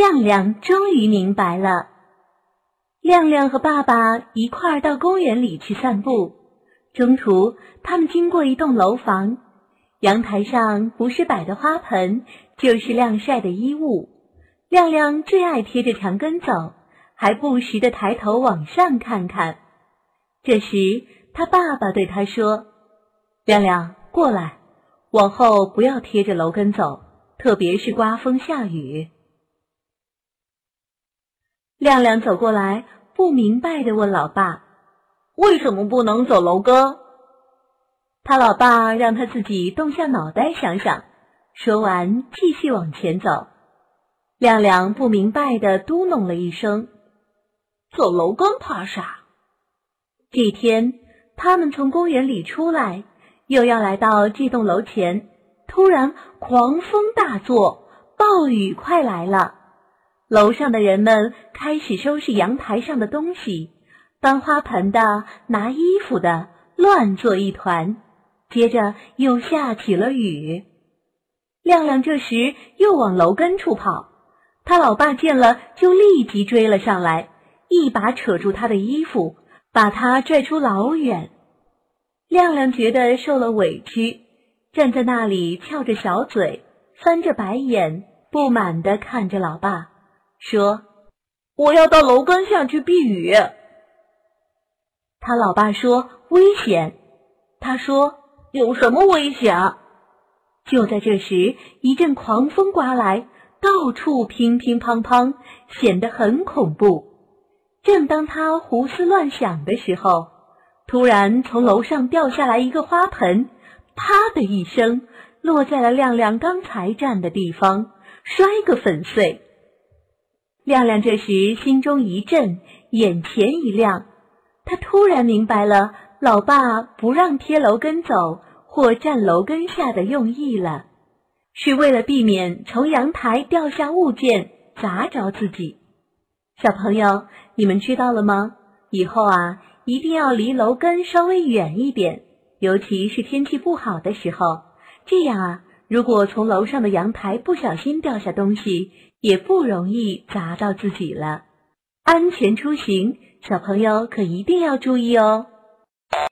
亮亮终于明白了。亮亮和爸爸一块儿到公园里去散步，中途他们经过一栋楼房，阳台上不是摆的花盆，就是晾晒的衣物。亮亮最爱贴着墙根走，还不时的抬头往上看看。这时，他爸爸对他说：“亮亮，过来，往后不要贴着楼根走，特别是刮风下雨。”亮亮走过来，不明白的问老爸：“为什么不能走楼根？”他老爸让他自己动下脑袋想想，说完继续往前走。亮亮不明白的嘟哝了一声：“走楼根怕啥？”这天，他们从公园里出来，又要来到这栋楼前，突然狂风大作，暴雨快来了。楼上的人们开始收拾阳台上的东西，搬花盆的、拿衣服的，乱作一团。接着又下起了雨。亮亮这时又往楼根处跑，他老爸见了就立即追了上来，一把扯住他的衣服，把他拽出老远。亮亮觉得受了委屈，站在那里翘着小嘴，翻着白眼，不满地看着老爸。说：“我要到楼根下去避雨。”他老爸说：“危险。”他说：“有什么危险？”就在这时，一阵狂风刮来，到处乒乒乓乓，显得很恐怖。正当他胡思乱想的时候，突然从楼上掉下来一个花盆，啪的一声落在了亮亮刚才站的地方，摔个粉碎。亮亮这时心中一震，眼前一亮，他突然明白了老爸不让贴楼根走或站楼根下的用意了，是为了避免从阳台掉下物件砸着自己。小朋友，你们知道了吗？以后啊，一定要离楼根稍微远一点，尤其是天气不好的时候，这样啊，如果从楼上的阳台不小心掉下东西。也不容易砸到自己了。安全出行，小朋友可一定要注意哦。